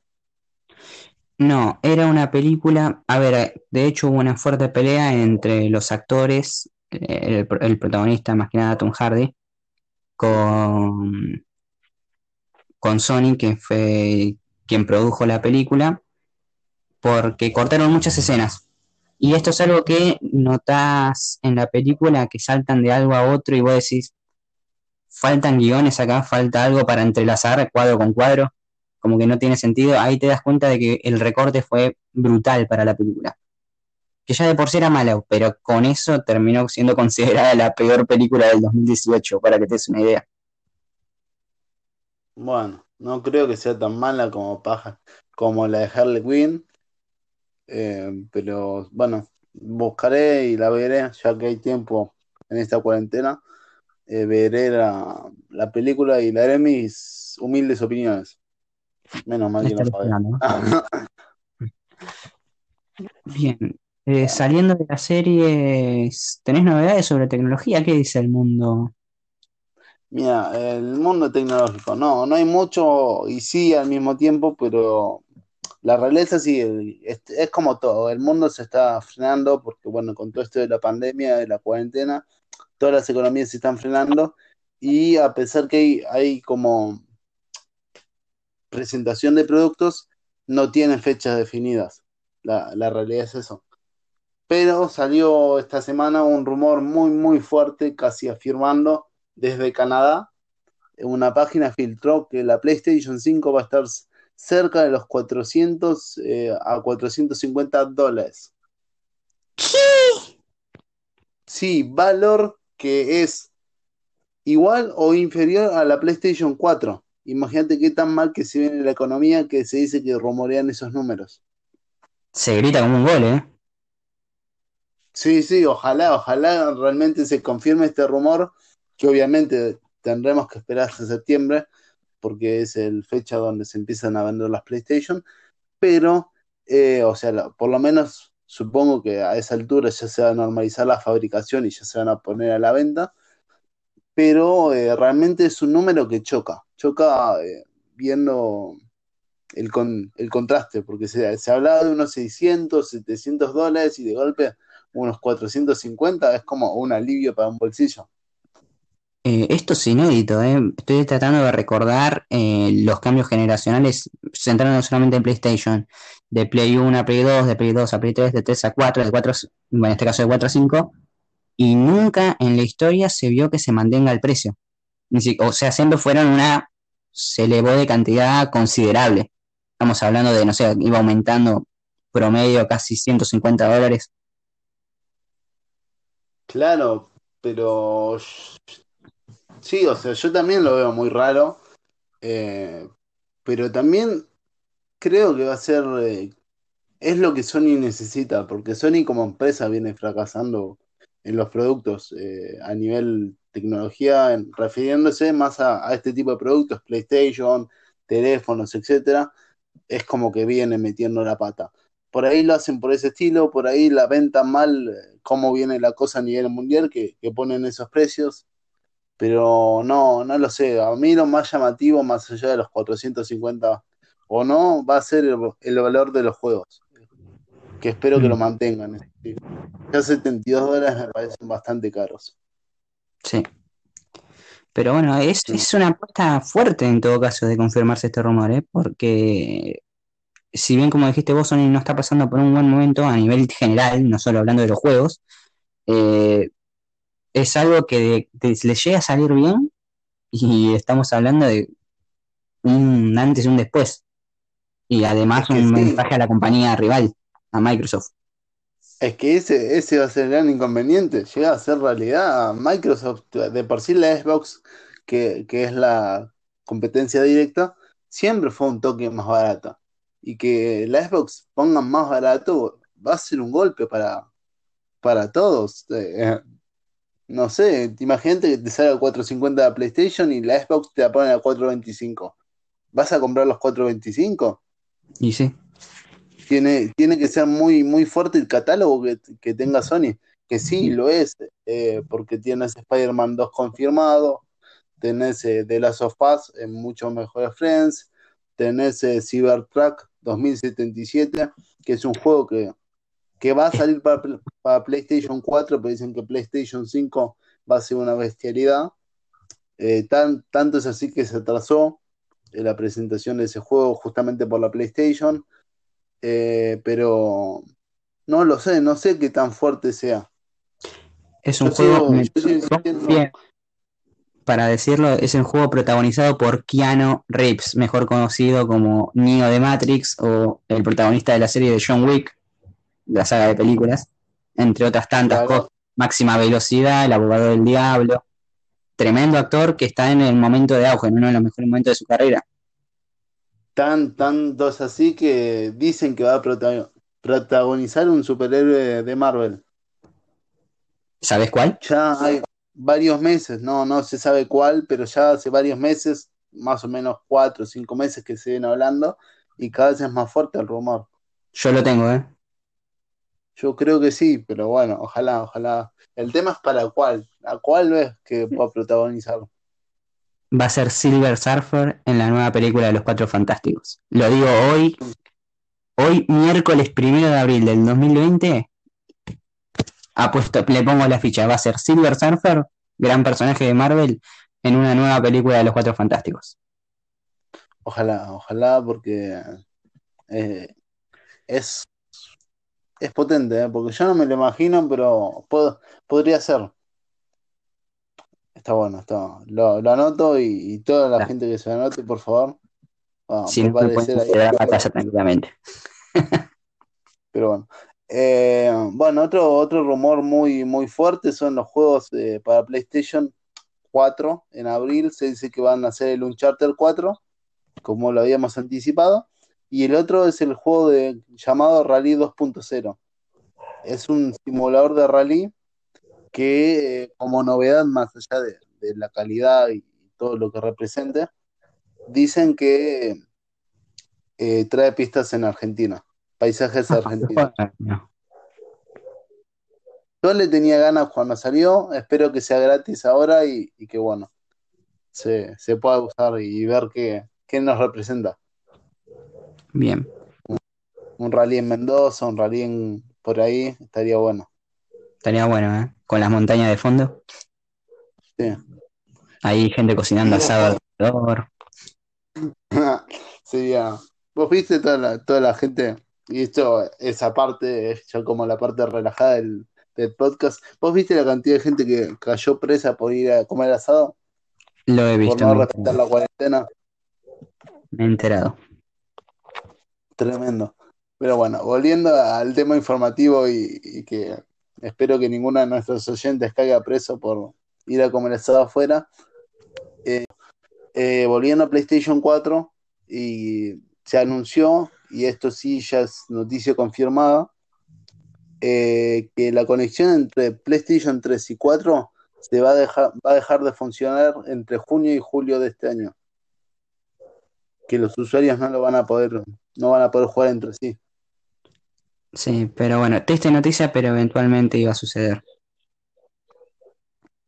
[SPEAKER 2] No, era una película. A ver, de hecho hubo una fuerte pelea entre los actores el, protagonista, más que nada Tom Hardy, con, con Sony, que fue quien produjo la película, porque cortaron muchas escenas. Y esto es algo que notas en la película, que saltan de algo a otro y vos decís, faltan guiones acá, falta algo para entrelazar cuadro con cuadro, como que no tiene sentido. Ahí te das cuenta de que el recorte fue brutal para la película que ya de por sí era mala, pero con eso terminó siendo considerada la peor película del 2018, para que te des una idea.
[SPEAKER 1] Bueno, no creo que sea tan mala como paja, como la de Harley Quinn, eh, pero bueno, buscaré y la veré, ya que hay tiempo en esta cuarentena, eh, veré la, película y le haré mis humildes opiniones. Menos mal que no *laughs*
[SPEAKER 2] Bien, eh, saliendo de la serie, ¿tenés novedades sobre tecnología? ¿Qué dice el mundo?
[SPEAKER 1] Mira, el mundo tecnológico, no, no hay mucho y sí al mismo tiempo, pero la realidad es así, es, como todo, el mundo se está frenando porque bueno, con todo esto de la pandemia, de la cuarentena, todas las economías se están frenando y a pesar que hay, hay como presentación de productos, no tienen fechas definidas. La, la realidad es eso. Pero salió esta semana un rumor muy, muy fuerte, casi afirmando desde Canadá. Una página filtró que la PlayStation 5 va a estar cerca de los 400 eh, a 450 dólares.
[SPEAKER 2] ¿Qué?
[SPEAKER 1] Sí, valor que es igual o inferior a la PlayStation 4. Imagínate qué tan mal que se viene la economía que se dice que rumorean esos números.
[SPEAKER 2] Se grita como un gol, ¿eh?
[SPEAKER 1] Sí, sí, ojalá, ojalá realmente se confirme este rumor, que obviamente tendremos que esperar hasta septiembre, porque es el fecha donde se empiezan a vender las PlayStation, pero, eh, o sea, por lo menos supongo que a esa altura ya se va a normalizar la fabricación y ya se van a poner a la venta, pero eh, realmente es un número que choca, choca eh, viendo el, con, el contraste, porque se, se hablaba de unos 600, 700 dólares y de golpe unos 450 es como un alivio para un bolsillo.
[SPEAKER 2] Eh, esto es inédito, ¿eh? Estoy tratando de recordar eh, los cambios generacionales, centrando solamente en PlayStation, de Play 1 a Play 2, de Play 2 a Play 3, de 3 a 4, de 4, bueno, en este caso de 4 a 5, y nunca en la historia se vio que se mantenga el precio. O sea, siempre fueron una, se elevó de cantidad considerable. Estamos hablando de, no sé, iba aumentando promedio casi 150 dólares.
[SPEAKER 1] Claro, pero sí, o sea, yo también lo veo muy raro, eh, pero también creo que va a ser, eh, es lo que Sony necesita, porque Sony como empresa viene fracasando en los productos eh, a nivel tecnología, refiriéndose más a, este tipo de productos, PlayStation, teléfonos, etcétera, es como que viene metiendo la pata. Por ahí lo hacen por ese estilo, por ahí la venta mal, cómo viene la cosa a nivel mundial, que ponen esos precios, pero no, no lo sé. A mí lo más llamativo, más allá de los 450 o no, va a ser el, el valor de los juegos, que espero que lo
[SPEAKER 2] Mm,
[SPEAKER 1] mantengan. Ya 72 dólares me parecen bastante caros.
[SPEAKER 2] sí. Pero bueno, es,
[SPEAKER 1] Sí,
[SPEAKER 2] es una apuesta fuerte en todo caso de confirmarse este rumor, ¿eh? Porque si bien como dijiste vos, Sony no está pasando por un buen momento a nivel general, no solo hablando de los juegos, eh, es algo que de- de- le llega a salir bien y estamos hablando de un antes y un después. Y
[SPEAKER 1] es
[SPEAKER 2] además
[SPEAKER 1] que
[SPEAKER 2] un
[SPEAKER 1] sí,
[SPEAKER 2] mensaje a la compañía rival, a Microsoft.
[SPEAKER 1] es que ese, ese va a ser el gran inconveniente. Llega a ser realidad. Microsoft, de por sí la Xbox, que, que es la competencia directa, siempre fue un toque más barata. Y que la Xbox pongan más barato va a ser un golpe para, para todos. Eh, no sé, imagínate que te sale a 450 la PlayStation y la Xbox te la ponen a 425. ¿Vas a comprar los 425?
[SPEAKER 2] Y sí,
[SPEAKER 1] Tiene, tiene que ser muy, muy fuerte el catálogo que, que tenga Sony, que sí lo es, eh, porque tienes Spider-Man 2 confirmado, tenés eh, The Last of Us en muchos mejores friends, tenés eh, Cybertruck 2077, que es un juego que, que va a salir para, para PlayStation 4, pero dicen que PlayStation 5 va a ser una bestialidad. Eh, tan, tanto es así que se atrasó eh, la presentación de ese juego justamente por la PlayStation, eh, pero no lo sé, no sé qué tan fuerte sea.
[SPEAKER 2] es un
[SPEAKER 1] Yo
[SPEAKER 2] juego,
[SPEAKER 1] sigo,
[SPEAKER 2] para decirlo, es un juego protagonizado por Keanu Reeves, mejor conocido como Neo de Matrix o el protagonista de la serie de John Wick, la saga de películas, entre otras tantas cosas. Máxima velocidad, el abogado del diablo, tremendo actor que está en el momento de auge, en uno de los mejores momentos de su carrera.
[SPEAKER 1] tan, tantos así que dicen que va a prota- protagonizar un superhéroe de Marvel.
[SPEAKER 2] ¿Sabes cuál?
[SPEAKER 1] Ya hay varios meses, no, no se sabe cuál, pero ya hace varios meses, más o menos cuatro o cinco meses que se vienen hablando, y cada vez es más fuerte el rumor.
[SPEAKER 2] Yo lo tengo, ¿eh?
[SPEAKER 1] Yo creo que sí, pero bueno, ojalá, ojalá. El tema es para cuál, a cuál ves que pueda protagonizar.
[SPEAKER 2] Va a ser Silver Surfer en la nueva película de los Cuatro Fantásticos. Lo digo hoy, hoy miércoles primero de abril del 2020, apuesto, le pongo la ficha, va a ser Silver Surfer, gran personaje de Marvel, en una nueva película de los Cuatro Fantásticos.
[SPEAKER 1] Ojalá, ojalá, porque eh, es, es potente, ¿eh? porque yo no me lo imagino, pero puedo- podría ser. Está bueno, está. Lo, lo anoto y, y toda la gente que se lo anote, por favor, va,
[SPEAKER 2] Si no, pueden
[SPEAKER 1] ahí.
[SPEAKER 2] a casa tranquilamente. *laughs*
[SPEAKER 1] Pero bueno. Eh, bueno, otro, otro rumor muy, muy fuerte son los juegos eh, para PlayStation 4 en abril. Se dice que van a hacer el Uncharted 4, como lo habíamos anticipado. Y el otro es el juego de, llamado Rally 2.0. Es un simulador de rally que, eh, como novedad, más allá de, de la calidad y todo lo que represente, dicen que eh, trae pistas en Argentina, paisajes argentinos. Yo le tenía ganas cuando salió, espero que sea gratis ahora y, y que bueno, se, se, pueda usar y ver qué, qué nos representa.
[SPEAKER 2] Bien.
[SPEAKER 1] Un, rally en Mendoza, un rally en, por ahí, estaría bueno.
[SPEAKER 2] Estaría bueno, ¿eh? Con las montañas de fondo.
[SPEAKER 1] Sí.
[SPEAKER 2] Ahí gente cocinando asado alrededor. *laughs*
[SPEAKER 1] Sería. Vos viste toda la, toda la gente, y esto, esa parte ya como la parte relajada del, del podcast. ¿Vos viste la cantidad de gente que cayó presa por ir a comer asado?
[SPEAKER 2] Lo he visto.
[SPEAKER 1] Por no respetar la cuarentena.
[SPEAKER 2] Me he enterado.
[SPEAKER 1] Tremendo. Pero bueno, volviendo al tema informativo y, que espero que ninguno de nuestros oyentes caiga preso por ir a comer asado afuera. Eh, eh, volviendo a PlayStation 4 y se anunció, y esto sí ya es noticia confirmada, eh, que la conexión entre PlayStation 3 y 4 se va a, dejar, va a dejar de funcionar entre junio y julio de este año. Que los usuarios no lo van a poder, no van a poder jugar entre sí.
[SPEAKER 2] Sí, pero bueno, triste noticia, pero eventualmente iba a suceder.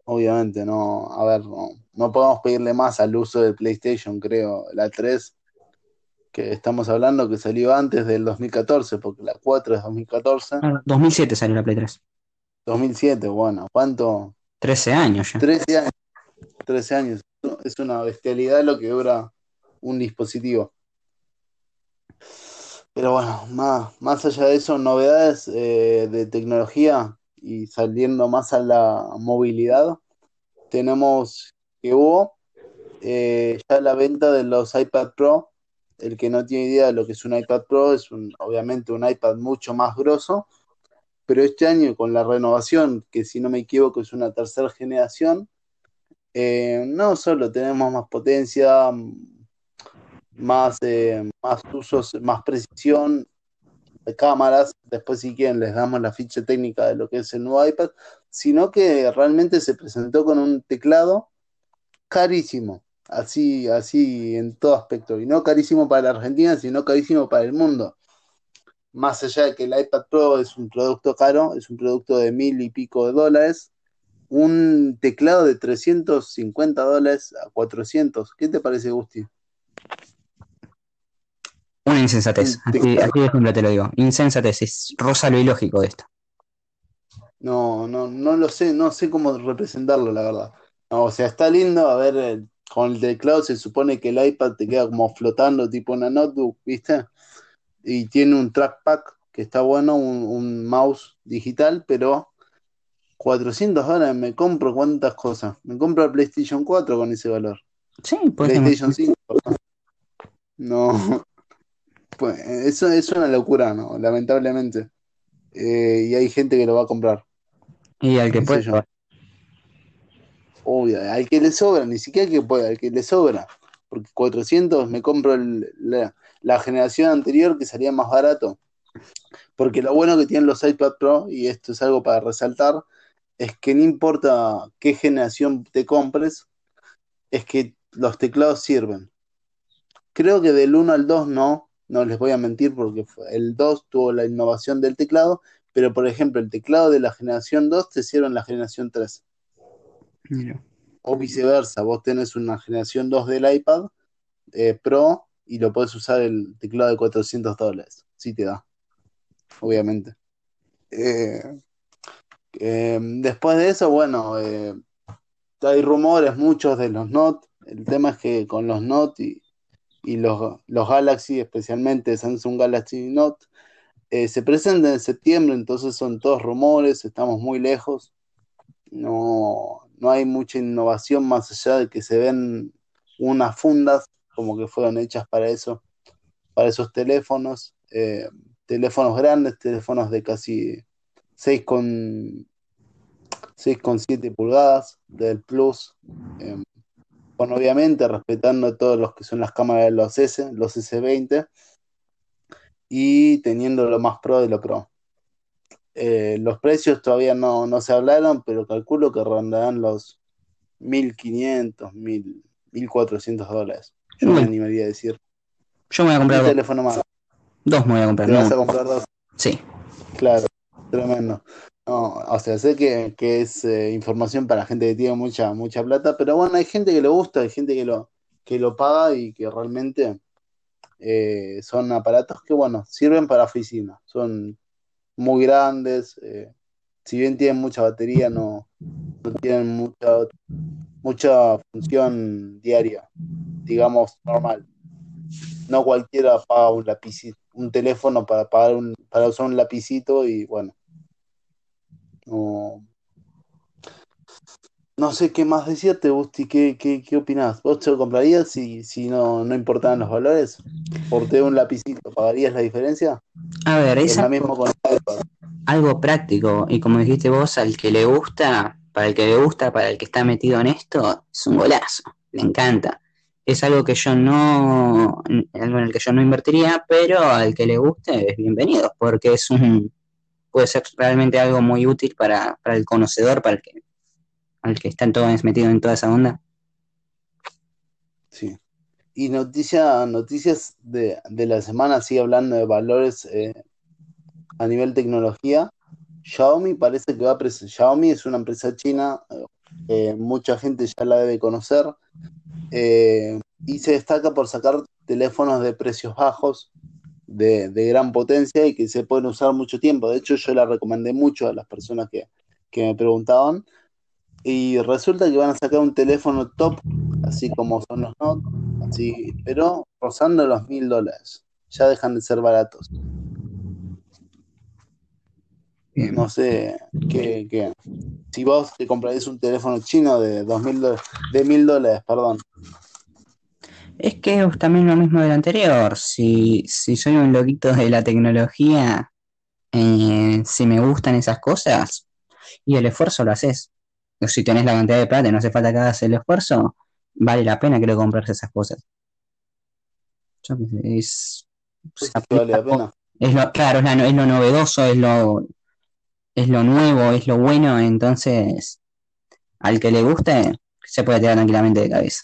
[SPEAKER 1] Obviamente, no, a ver, no, no podemos pedirle más al uso del PlayStation, creo, la 3, que estamos hablando que salió antes del 2014, porque la 4 es 2014.
[SPEAKER 2] Ah, 2007 salió la Play 3.
[SPEAKER 1] 2007, bueno, ¿cuánto?
[SPEAKER 2] 13 años ya.
[SPEAKER 1] 13 años. 13 años. Es una bestialidad lo que dura un dispositivo. Pero bueno, más, más allá de eso, novedades eh, de tecnología y saliendo más a la movilidad, tenemos que hubo eh, ya la venta de los iPad Pro. El que no tiene idea de lo que es un iPad Pro es un, obviamente un iPad mucho más grosso, pero este año con la renovación, que si no me equivoco es una tercera generación, eh, no solo tenemos más potencia, más, eh, más usos, más precisión de cámaras, después si quieren les damos la ficha técnica de lo que es el nuevo iPad, sino que realmente se presentó con un teclado carísimo, así, así en todo aspecto, y no carísimo para la Argentina, sino carísimo para el mundo. Más allá de que el iPad Pro es un producto caro, es un producto de mil y pico de dólares, un teclado de 350 dólares a 400. ¿Qué te parece, Gusti?
[SPEAKER 2] Insensatez, así, así de ejemplo te lo digo. Insensatez, es rosa lo ilógico de esto.
[SPEAKER 1] No, no, no lo sé, no sé cómo representarlo, la verdad. No, o sea, está lindo, a ver, eh, con el teclado se supone que el iPad te queda como flotando, tipo una notebook, ¿viste? Y tiene un trackpad que está bueno, un, un mouse digital, pero 400 dólares me compro cuántas cosas. Me compro el PlayStation 4 con ese valor.
[SPEAKER 2] Sí, pues
[SPEAKER 1] PlayStation 5. No, pues eso es una locura, ¿no? Lamentablemente. Eh, y hay gente que lo va a comprar.
[SPEAKER 2] Y al que puede.
[SPEAKER 1] Yo. Obvio, al que le sobra, ni siquiera al que puede, al que le sobra. Porque 400 me compro el, la, la, generación anterior que salía más barato. Porque lo bueno que tienen los iPad Pro, y esto es algo para resaltar, es que no importa qué generación te compres, es que los teclados sirven. Creo que del 1 al 2 no, no les voy a mentir porque el 2 tuvo la innovación del teclado, pero por ejemplo el teclado de la generación 2 te sirve en la generación 3.
[SPEAKER 2] Mira.
[SPEAKER 1] O viceversa, vos tenés una generación 2 del iPad eh, Pro y lo podés usar el teclado de 400 dólares. Sí te da, obviamente. Eh, eh, después de eso, bueno, eh, hay rumores muchos de los Note. El tema es que con los Note y, y los, los, Galaxy, especialmente Samsung Galaxy Note, eh, se presentan en septiembre, entonces son todos rumores, estamos muy lejos. No, no hay mucha innovación más allá de que se ven unas fundas como que fueron hechas para eso, para esos teléfonos, eh, teléfonos grandes, teléfonos de casi 6,7 pulgadas del Plus, eh, con obviamente respetando todos los que son las cámaras de los S, los S20, y teniendo lo más pro de lo pro. Eh, los precios todavía no, no, se hablaron, pero calculo que rondarán los 1.500, 1.400 dólares. Yo me animaría a decir.
[SPEAKER 2] Yo me voy a comprar
[SPEAKER 1] un teléfono más.
[SPEAKER 2] Dos me voy a comprar.
[SPEAKER 1] ¿Te vas a comprar dos?
[SPEAKER 2] Sí.
[SPEAKER 1] Claro, tremendo. No, o sea, sé que, que es eh, información para gente que tiene mucha, mucha plata, pero bueno, hay gente que le gusta, hay gente que lo, que lo paga y que realmente eh, son aparatos que, bueno, sirven para oficina. Son muy grandes, eh, si bien tienen mucha batería, no, no tienen mucha, mucha función diaria, digamos, normal. No cualquiera paga un lapicito, un teléfono para pagar un, para usar un lapicito y bueno. No, no sé qué más decirte, Busti, ¿qué, qué, qué opinás? ¿Vos te lo comprarías si, si no, no importaban los valores? ¿Por tener un lapicito, pagarías la diferencia?
[SPEAKER 2] A ver, es, algo, algo práctico, y como dijiste vos, al que le gusta, para el que le gusta, para el que está metido en esto, es un golazo, le encanta. Es algo que yo no, algo en el que yo no invertiría, pero al que le guste es bienvenido, porque es un, puede ser realmente algo muy útil para, para el conocedor, para el que al que están todos metidos en toda esa onda.
[SPEAKER 1] Sí. Y noticia, noticias de, la semana, sigue hablando de valores eh, a nivel tecnología. Xiaomi parece que va a Xiaomi es una empresa china, eh, mucha gente ya la debe conocer, eh, y se destaca por sacar teléfonos de precios bajos, de, gran potencia y que se pueden usar mucho tiempo. De hecho, yo la recomendé mucho a las personas que, que me preguntaban, y resulta que van a sacar un teléfono top, así como son los Note, así, pero rozando los mil dólares. Ya dejan de ser baratos. No sé qué, qué, Si vos te comprarías un teléfono chino de dos mil de mil dólares, perdón.
[SPEAKER 2] Es que es también lo mismo del anterior. Si, si soy un loquito de la tecnología, eh, si me gustan esas cosas, y el esfuerzo lo haces si tenés la cantidad de plata y no hace falta que hagas el esfuerzo, vale la pena creo comprarse esas cosas. es,
[SPEAKER 1] vale la pena.
[SPEAKER 2] es lo, claro, es, lo novedoso, es lo, es lo nuevo, es lo bueno, entonces al que le guste se puede tirar tranquilamente de cabeza.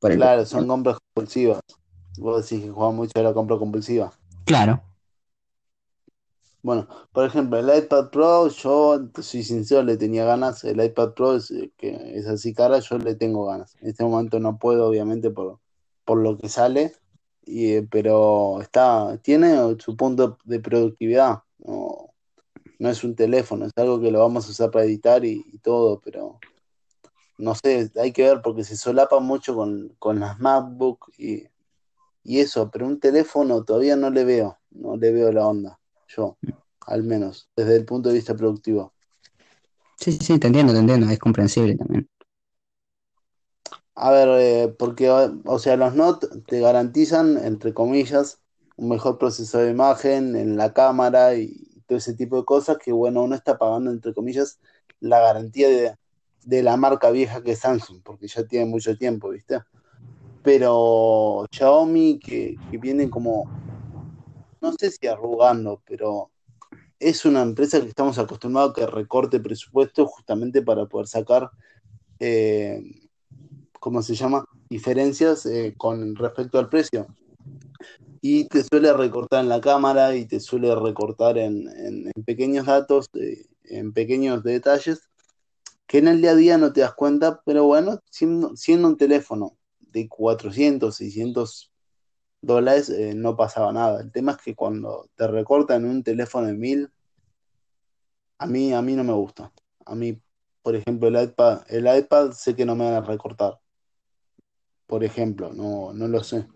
[SPEAKER 1] Claro, son compras compulsivas. Vos decís que juega mucho de la compra compulsiva.
[SPEAKER 2] Claro.
[SPEAKER 1] Bueno, por ejemplo, el iPad Pro, yo soy sincero, le tenía ganas. El iPad Pro es, eh, que es así cara, yo le tengo ganas. En este momento no puedo, obviamente, por, por lo que sale, y, eh, pero está, tiene su punto de productividad. No, no es un teléfono, es algo que lo vamos a usar para editar y, todo, pero no sé, hay que ver porque se solapa mucho con, con las MacBook y, y eso, pero un teléfono todavía no le veo, no le veo la onda yo, al menos, desde el punto de vista productivo.
[SPEAKER 2] Sí, sí, te entiendo, te entiendo, es comprensible también.
[SPEAKER 1] A ver, eh, porque, o sea, los Note te garantizan, entre comillas, un mejor procesador de imagen en la cámara y todo ese tipo de cosas que, bueno, uno está pagando, entre comillas, la garantía de, de la marca vieja que es Samsung, porque ya tiene mucho tiempo, ¿viste? Pero Xiaomi, que, que viene como no sé si arrugando, pero es una empresa que estamos acostumbrados a que recorte presupuesto justamente para poder sacar, eh, ¿cómo se llama? Diferencias eh, con respecto al precio. Y te suele recortar en la cámara y te suele recortar en, pequeños datos, eh, en pequeños detalles, que en el día a día no te das cuenta, pero bueno, siendo, un teléfono de 400, 600 dólares eh, no pasaba nada. El tema es que cuando te recortan un teléfono de mil, a mí, a mí no me gusta. A mí, por ejemplo, el iPad, el iPad sé que no me van a recortar. Por ejemplo, no, no lo sé.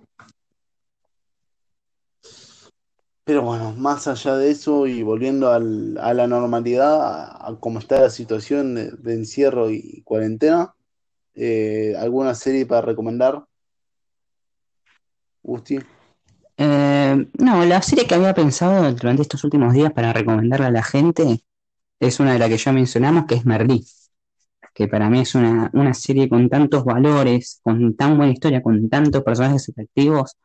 [SPEAKER 1] Pero bueno, más allá de eso y volviendo al, a la normalidad, a, cómo está la situación de, encierro y cuarentena, eh, ¿alguna serie para recomendar?
[SPEAKER 2] Eh, no, la serie que había pensado durante estos últimos días para recomendarle a la gente es una de las que ya mencionamos, que es Merlí, que para mí es una, serie con tantos valores, con tan buena historia, con tantos personajes efectivos,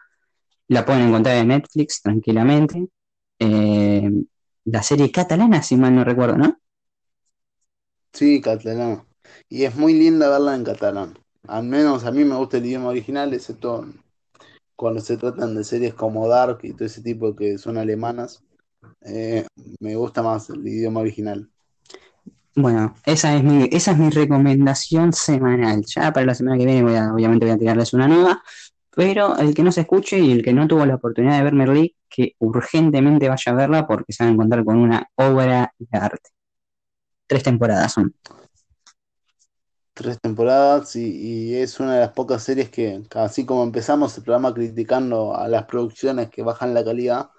[SPEAKER 2] La pueden encontrar en Netflix tranquilamente. Eh, la serie catalana, si mal no recuerdo, ¿no?
[SPEAKER 1] Sí, catalán. Y es muy linda verla en catalán. Al menos a mí me gusta el idioma original, excepto cuando se tratan de series como Dark y todo ese tipo que son alemanas. Eh, me gusta más el idioma original.
[SPEAKER 2] Bueno, esa es mi, esa es mi recomendación semanal. Ya para la semana que viene voy a, obviamente voy a tirarles una nueva, pero el que no se escuche y el que no tuvo la oportunidad de ver Merlí, que urgentemente vaya a verla porque se va a encontrar con una obra de arte. Tres temporadas son.
[SPEAKER 1] Tres temporadas y, y es una de las pocas series que, así como empezamos el programa criticando a las producciones que bajan la calidad,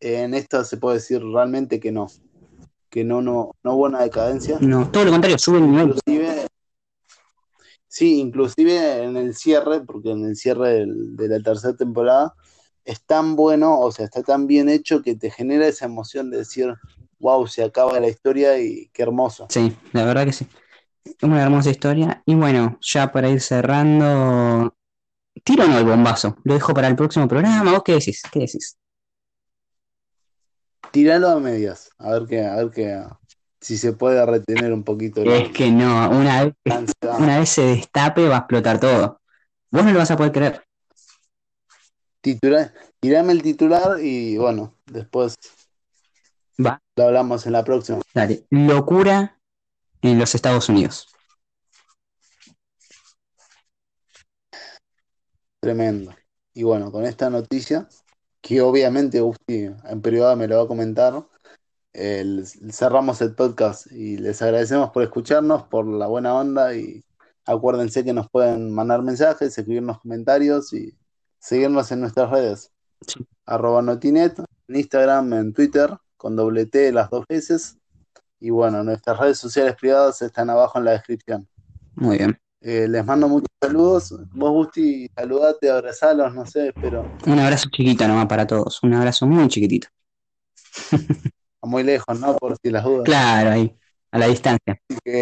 [SPEAKER 1] en esta se puede decir realmente que no. Que no, no, no hubo una decadencia.
[SPEAKER 2] No, todo lo contrario, sube el nivel.
[SPEAKER 1] Inclusive, sí, inclusive en el cierre, porque en el cierre de la tercera temporada es tan bueno, o sea, está tan bien hecho que te genera esa emoción de decir, wow, se acaba la historia y qué hermoso.
[SPEAKER 2] Sí, la verdad que sí. Es una hermosa historia. Y bueno, ya para ir cerrando, tiro no el bombazo. Lo dejo para el próximo programa. ¿Vos qué decís? ¿Qué decís?
[SPEAKER 1] Tíralo a medias, a ver qué, a ver qué, si se puede retener un poquito
[SPEAKER 2] Es que no, una vez, una vez se destape va a explotar todo. Vos no lo vas a poder creer.
[SPEAKER 1] Titular, tirame el titular y bueno, después
[SPEAKER 2] Va,
[SPEAKER 1] lo hablamos en la próxima.
[SPEAKER 2] dale. Locura en los Estados Unidos.
[SPEAKER 1] Tremendo. Y bueno, con esta noticia, que obviamente Gusti en privado me lo va a comentar, el- cerramos el podcast y les agradecemos por escucharnos, por la buena onda y acuérdense que nos pueden mandar mensajes, escribirnos comentarios y seguirnos en nuestras redes.
[SPEAKER 2] Sí.
[SPEAKER 1] Arroba Notinet, en Instagram, en Twitter, con doble T las dos veces. Y bueno, nuestras redes sociales privadas están abajo en la descripción.
[SPEAKER 2] Muy bien.
[SPEAKER 1] Eh, les mando muchos saludos. Vos, Gusti, saludate, abrazalos, no sé, pero
[SPEAKER 2] Un abrazo chiquito nomás para todos. Un abrazo muy chiquitito. *laughs*
[SPEAKER 1] muy lejos, ¿no? Por si las dudas.
[SPEAKER 2] Claro, ahí, a la distancia.
[SPEAKER 1] Así que